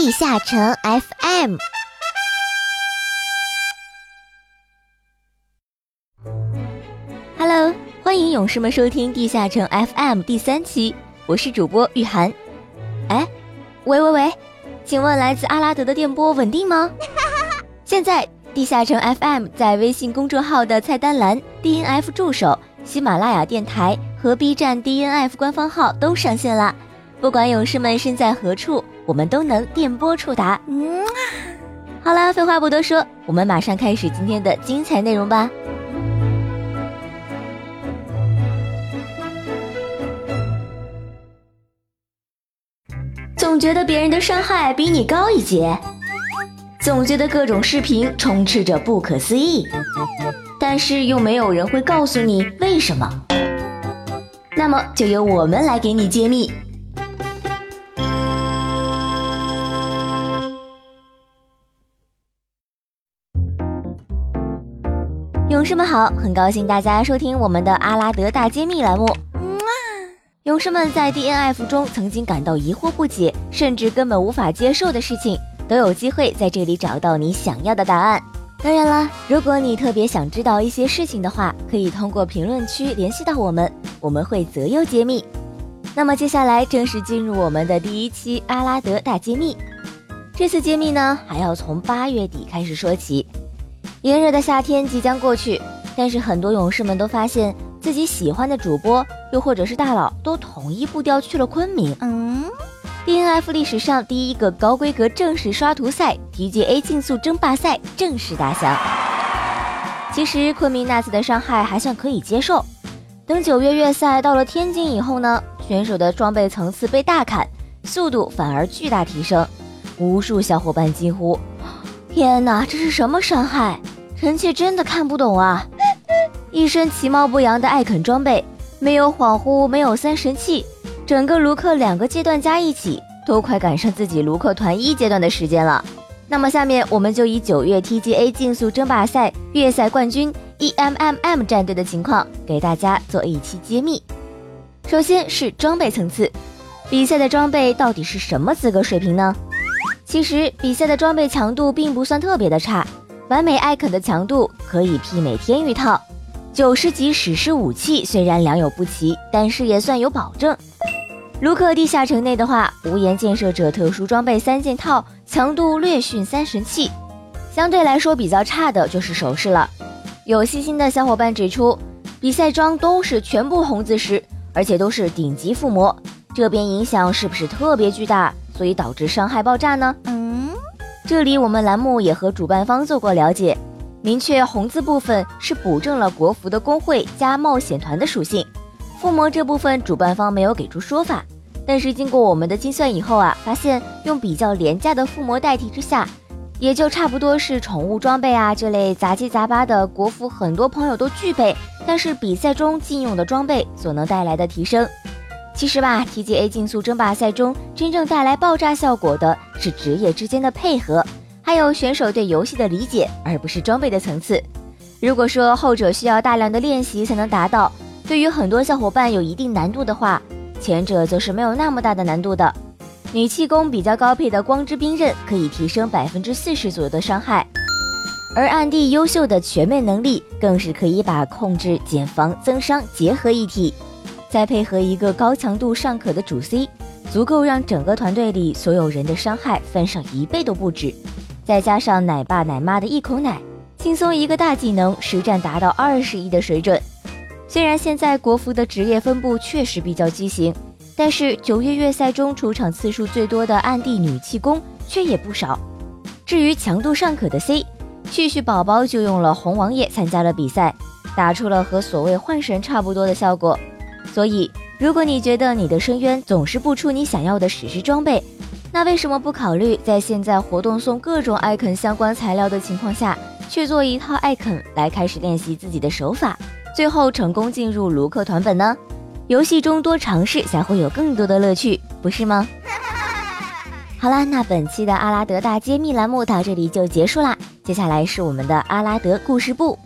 地下城 FM。Hello，欢迎勇士们收听地下城 FM 第三期，我是主播玉涵。哎，喂喂喂，请问来自阿拉德的电波稳定吗？现在地下城 FM 在微信公众号的菜单栏、DNF 助手、喜马拉雅电台和 B 站 DNF 官方号都上线了。不管勇士们身在何处，我们都能电波触达。嗯，好啦，废话不多说，我们马上开始今天的精彩内容吧。总觉得别人的伤害比你高一截，总觉得各种视频充斥着不可思议，但是又没有人会告诉你为什么。那么就由我们来给你揭秘。士们好，很高兴大家收听我们的阿拉德大揭秘栏目。勇士们在 DNF 中曾经感到疑惑不解，甚至根本无法接受的事情，都有机会在这里找到你想要的答案。当然了，如果你特别想知道一些事情的话，可以通过评论区联系到我们，我们会择优揭秘。那么接下来正式进入我们的第一期阿拉德大揭秘。这次揭秘呢，还要从八月底开始说起。炎热的夏天即将过去，但是很多勇士们都发现自己喜欢的主播，又或者是大佬，都统一步调去了昆明。嗯，DNF 历史上第一个高规格正式刷图赛 TGA 竞速争霸赛正式打响。其实昆明那次的伤害还算可以接受，等九月月赛到了天津以后呢，选手的装备层次被大砍，速度反而巨大提升，无数小伙伴惊呼。天哪，这是什么伤害？臣妾真的看不懂啊！一身其貌不扬的艾肯装备，没有恍惚，没有三神器，整个卢克两个阶段加一起，都快赶上自己卢克团一阶段的时间了。那么下面我们就以九月 TGA 竞速争霸赛月赛冠军 EMMM 战队的情况，给大家做一期揭秘。首先是装备层次，比赛的装备到底是什么资格水平呢？其实比赛的装备强度并不算特别的差，完美艾肯的强度可以媲美天域套，九十级史诗武器虽然良莠不齐，但是也算有保证。卢克地下城内的话，无言建设者特殊装备三件套，强度略逊三神器，相对来说比较差的就是首饰了。有细心的小伙伴指出，比赛装都是全部红字石，而且都是顶级附魔，这边影响是不是特别巨大？所以导致伤害爆炸呢？嗯，这里我们栏目也和主办方做过了解，明确红字部分是补正了国服的工会加冒险团的属性，附魔这部分主办方没有给出说法，但是经过我们的精算以后啊，发现用比较廉价的附魔代替之下，也就差不多是宠物装备啊这类杂七杂八的国服，很多朋友都具备，但是比赛中禁用的装备所能带来的提升。其实吧，TGA 竞速争霸赛中真正带来爆炸效果的是职业之间的配合，还有选手对游戏的理解，而不是装备的层次。如果说后者需要大量的练习才能达到，对于很多小伙伴有一定难度的话，前者则是没有那么大的难度的。女气功比较高配的光之冰刃可以提升百分之四十左右的伤害，而暗地优秀的全面能力更是可以把控制、减防、增伤结合一体。再配合一个高强度尚可的主 C，足够让整个团队里所有人的伤害翻上一倍都不止。再加上奶爸奶妈的一口奶，轻松一个大技能实战达到二十亿的水准。虽然现在国服的职业分布确实比较畸形，但是九月月赛中出场次数最多的暗地女气功却也不少。至于强度尚可的 C，旭旭宝宝就用了红王爷参加了比赛，打出了和所谓幻神差不多的效果。所以，如果你觉得你的深渊总是不出你想要的史诗装备，那为什么不考虑在现在活动送各种艾肯相关材料的情况下，去做一套艾肯来开始练习自己的手法，最后成功进入卢克团本呢？游戏中多尝试才会有更多的乐趣，不是吗？好啦，那本期的阿拉德大揭秘栏目到这里就结束啦，接下来是我们的阿拉德故事部。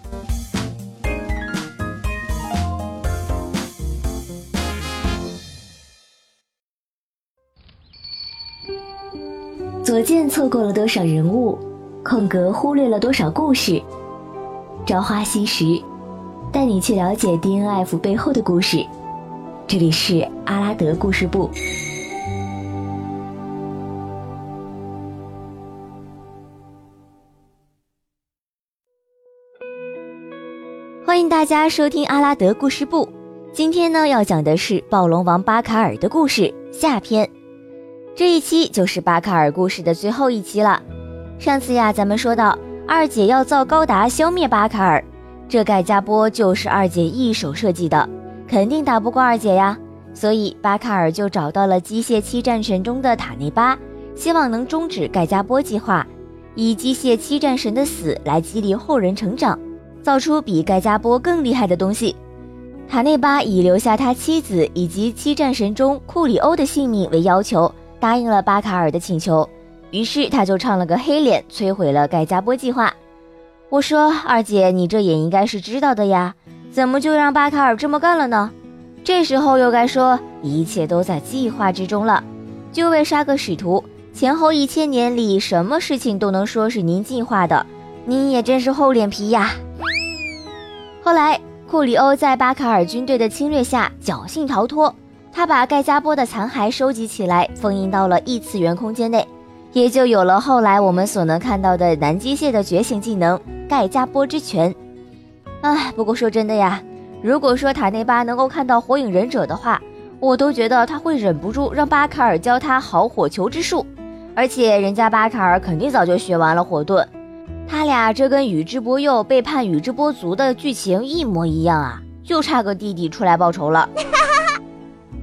左键错过了多少人物，空格忽略了多少故事。朝花夕拾，带你去了解 DNF 背后的故事。这里是阿拉德故事部。欢迎大家收听阿拉德故事部。今天呢，要讲的是暴龙王巴卡尔的故事下篇。这一期就是巴卡尔故事的最后一期了。上次呀，咱们说到二姐要造高达消灭巴卡尔，这盖加波就是二姐一手设计的，肯定打不过二姐呀。所以巴卡尔就找到了机械七战神中的塔内巴，希望能终止盖加波计划，以机械七战神的死来激励后人成长。造出比盖加波更厉害的东西。塔内巴以留下他妻子以及七战神中库里欧的性命为要求，答应了巴卡尔的请求。于是他就唱了个黑脸，摧毁了盖加波计划。我说二姐，你这也应该是知道的呀，怎么就让巴卡尔这么干了呢？这时候又该说一切都在计划之中了。就为杀个使徒，前后一千年里什么事情都能说是您计划的，您也真是厚脸皮呀。后来，库里欧在巴卡尔军队的侵略下侥幸逃脱。他把盖加波的残骸收集起来，封印到了异次元空间内，也就有了后来我们所能看到的男机械的觉醒技能——盖加波之拳。唉，不过说真的呀，如果说塔内巴能够看到火影忍者的话，我都觉得他会忍不住让巴卡尔教他好火球之术。而且人家巴卡尔肯定早就学完了火遁。他俩这跟宇智波鼬背叛宇智波族的剧情一模一样啊，就差个弟弟出来报仇了。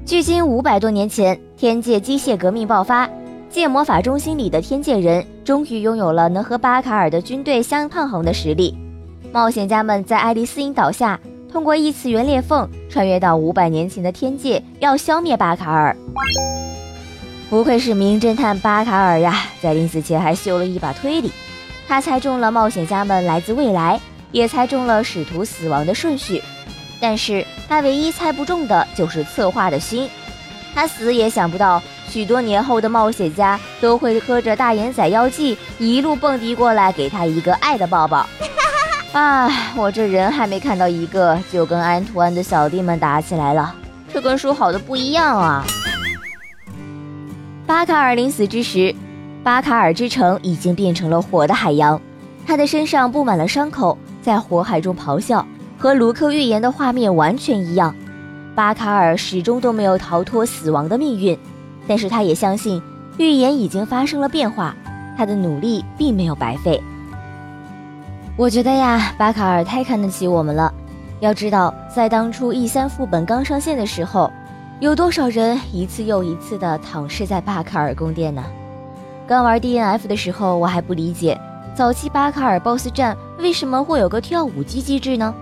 距今五百多年前，天界机械革命爆发，界魔法中心里的天界人终于拥有了能和巴卡尔的军队相抗衡的实力。冒险家们在爱丽丝引导下，通过异次元裂缝穿越到五百年前的天界，要消灭巴卡尔。不愧是名侦探巴卡尔呀，在临死前还修了一把推理。他猜中了冒险家们来自未来，也猜中了使徒死亡的顺序，但是他唯一猜不中的就是策划的心。他死也想不到，许多年后的冒险家都会喝着大眼仔药剂，一路蹦迪过来给他一个爱的抱抱。哎，我这人还没看到一个，就跟安图安的小弟们打起来了，这跟说好的不一样啊！巴卡尔临死之时。巴卡尔之城已经变成了火的海洋，他的身上布满了伤口，在火海中咆哮，和卢克预言的画面完全一样。巴卡尔始终都没有逃脱死亡的命运，但是他也相信预言已经发生了变化，他的努力并没有白费。我觉得呀，巴卡尔太看得起我们了。要知道，在当初 E 三副本刚上线的时候，有多少人一次又一次的躺尸在巴卡尔宫殿呢？刚玩 DNF 的时候，我还不理解早期巴卡尔 BOSS 战为什么会有个跳舞机机制呢？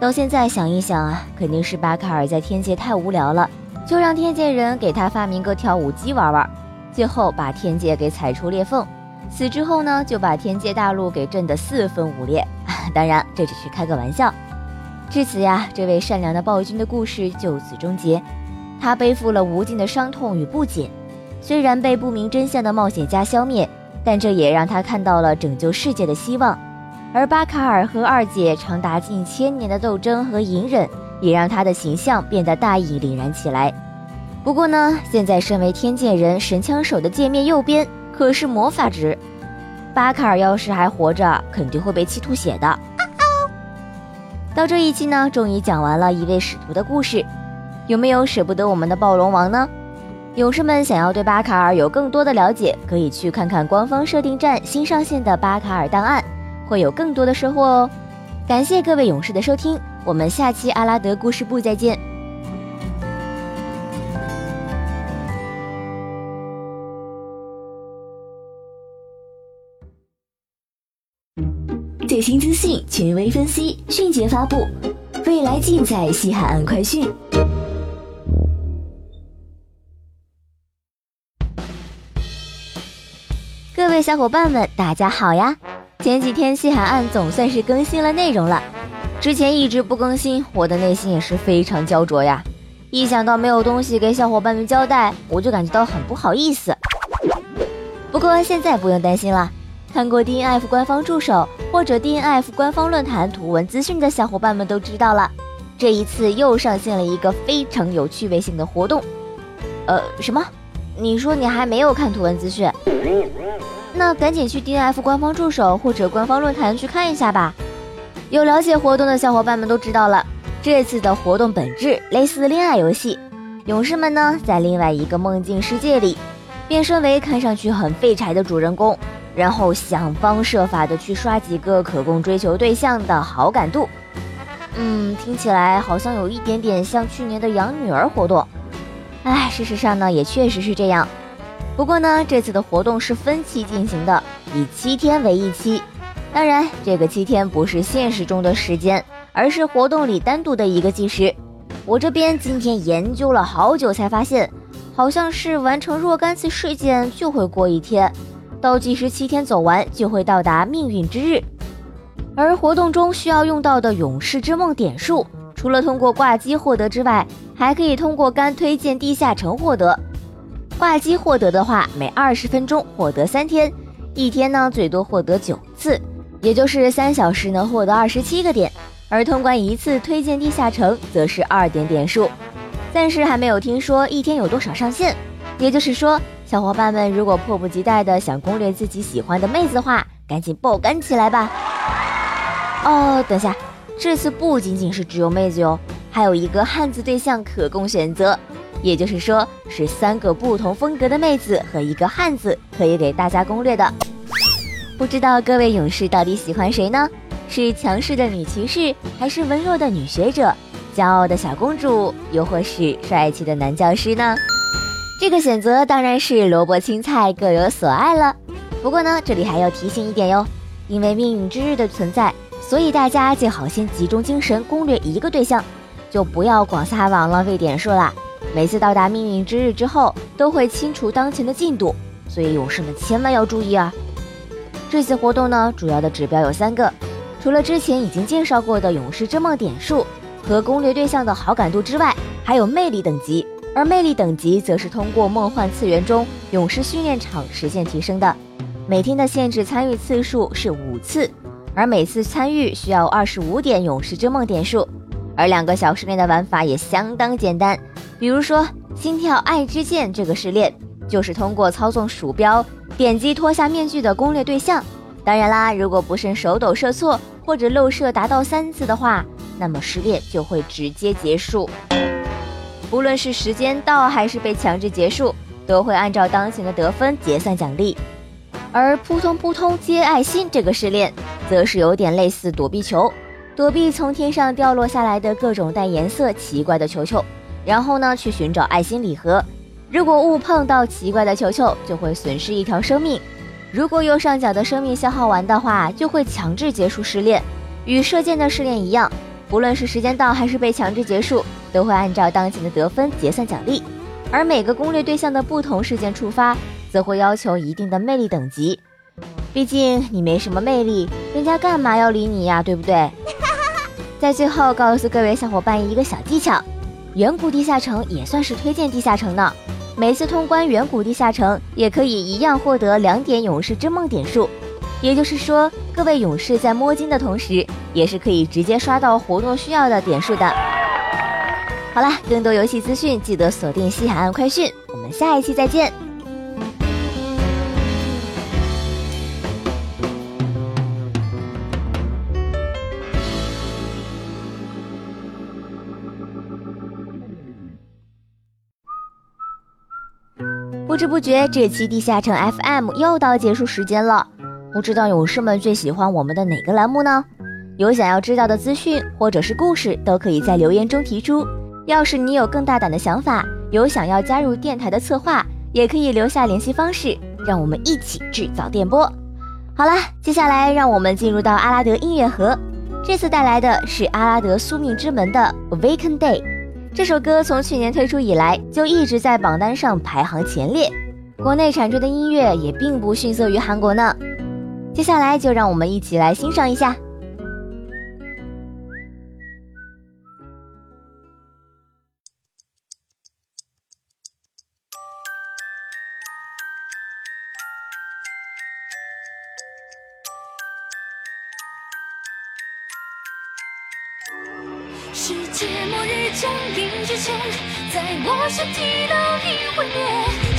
到现在想一想啊，肯定是巴卡尔在天界太无聊了，就让天界人给他发明个跳舞机玩玩，最后把天界给踩出裂缝。死之后呢，就把天界大陆给震得四分五裂。当然，这只是开个玩笑。至此呀，这位善良的暴君的故事就此终结，他背负了无尽的伤痛与不解。虽然被不明真相的冒险家消灭，但这也让他看到了拯救世界的希望。而巴卡尔和二姐长达近千年的斗争和隐忍，也让他的形象变得大义凛然起来。不过呢，现在身为天界人神枪手的界面右边可是魔法值，巴卡尔要是还活着，肯定会被气吐血的。到这一期呢，终于讲完了一位使徒的故事，有没有舍不得我们的暴龙王呢？勇士们想要对巴卡尔有更多的了解，可以去看看官方设定站新上线的巴卡尔档案，会有更多的收获哦。感谢各位勇士的收听，我们下期阿拉德故事部再见。最新资讯，权威分析，迅捷发布，未来尽在西海岸快讯。各位小伙伴们，大家好呀！前几天西海岸总算是更新了内容了，之前一直不更新，我的内心也是非常焦灼呀。一想到没有东西给小伙伴们交代，我就感觉到很不好意思。不过现在不用担心了，看过 DNF 官方助手或者 DNF 官方论坛图文资讯的小伙伴们都知道了，这一次又上线了一个非常有趣味性的活动。呃，什么？你说你还没有看图文资讯？那赶紧去 DNF 官方助手或者官方论坛去看一下吧。有了解活动的小伙伴们都知道了，这次的活动本质类似恋爱游戏，勇士们呢在另外一个梦境世界里。变身为看上去很废柴的主人公，然后想方设法的去刷几个可供追求对象的好感度。嗯，听起来好像有一点点像去年的养女儿活动。哎，事实上呢，也确实是这样。不过呢，这次的活动是分期进行的，以七天为一期。当然，这个七天不是现实中的时间，而是活动里单独的一个计时。我这边今天研究了好久，才发现。好像是完成若干次事件就会过一天，倒计时七天走完就会到达命运之日。而活动中需要用到的勇士之梦点数，除了通过挂机获得之外，还可以通过干推荐地下城获得。挂机获得的话，每二十分钟获得三天，一天呢最多获得九次，也就是三小时能获得二十七个点。而通关一次推荐地下城，则是二点点数。暂时还没有听说一天有多少上限，也就是说，小伙伴们如果迫不及待的想攻略自己喜欢的妹子的话，赶紧爆肝起来吧！哦，等下，这次不仅仅是只有妹子哟，还有一个汉子对象可供选择，也就是说是三个不同风格的妹子和一个汉子可以给大家攻略的。不知道各位勇士到底喜欢谁呢？是强势的女骑士，还是温柔的女学者？骄傲的小公主，又或是帅气的男教师呢？这个选择当然是萝卜青菜各有所爱了。不过呢，这里还要提醒一点哟，因为命运之日的存在，所以大家最好先集中精神攻略一个对象，就不要广撒网浪费点数啦。每次到达命运之日之后，都会清除当前的进度，所以勇士们千万要注意啊！这次活动呢，主要的指标有三个，除了之前已经介绍过的勇士之梦点数。和攻略对象的好感度之外，还有魅力等级，而魅力等级则是通过梦幻次元中勇士训练场实现提升的。每天的限制参与次数是五次，而每次参与需要二十五点勇士之梦点数。而两个小试炼的玩法也相当简单，比如说心跳爱之剑这个试炼，就是通过操纵鼠标点击脱下面具的攻略对象。当然啦，如果不慎手抖射错或者漏射达到三次的话。那么试炼就会直接结束，不论是时间到还是被强制结束，都会按照当前的得分结算奖励。而扑通扑通接爱心这个试炼，则是有点类似躲避球，躲避从天上掉落下来的各种带颜色奇怪的球球，然后呢去寻找爱心礼盒。如果误碰到奇怪的球球，就会损失一条生命；如果右上角的生命消耗完的话，就会强制结束试炼。与射箭的试炼一样。不论是时间到还是被强制结束，都会按照当前的得分结算奖励。而每个攻略对象的不同事件触发，则会要求一定的魅力等级。毕竟你没什么魅力，人家干嘛要理你呀？对不对？在最后告诉各位小伙伴一个小技巧：远古地下城也算是推荐地下城呢。每次通关远古地下城，也可以一样获得两点勇士之梦点数。也就是说，各位勇士在摸金的同时，也是可以直接刷到活动需要的点数的。好了，更多游戏资讯记得锁定西海岸快讯，我们下一期再见。不觉，这期地下城 FM 又到结束时间了。不知道勇士们最喜欢我们的哪个栏目呢？有想要知道的资讯或者是故事，都可以在留言中提出。要是你有更大胆的想法，有想要加入电台的策划，也可以留下联系方式，让我们一起制造电波。好了，接下来让我们进入到阿拉德音乐盒，这次带来的是阿拉德宿命之门的《Awaken Day》。这首歌从去年推出以来，就一直在榜单上排行前列，国内产出的音乐也并不逊色于韩国呢。接下来就让我们一起来欣赏一下。在末日降临之前在我身体倒映毁灭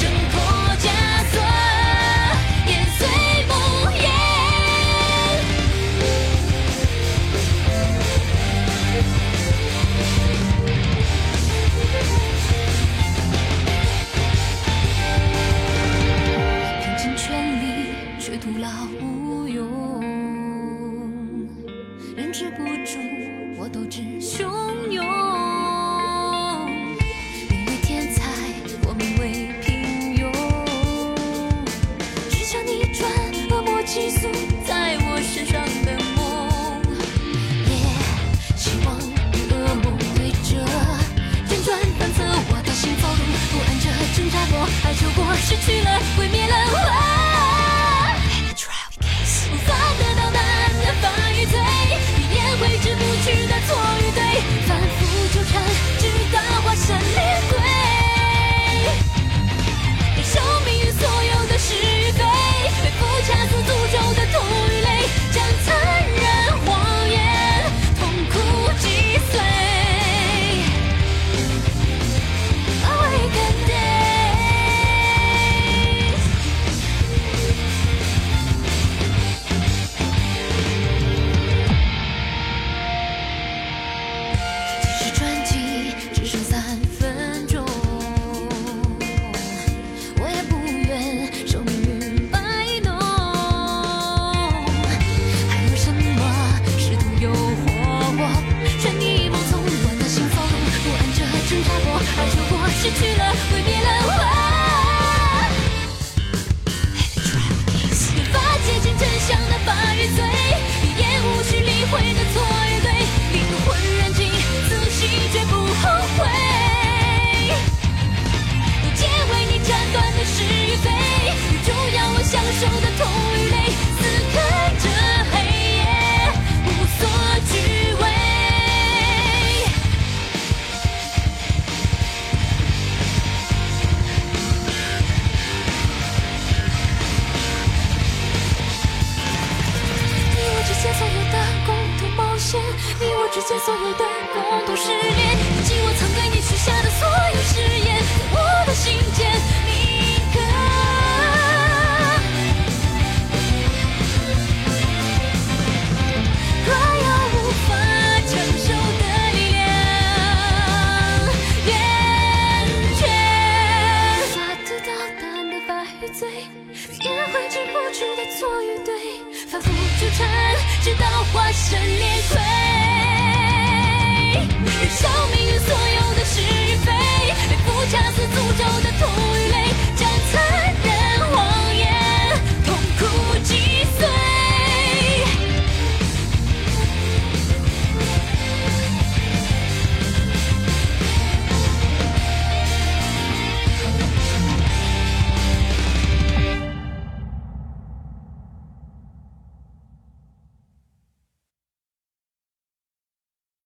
直到化身裂痕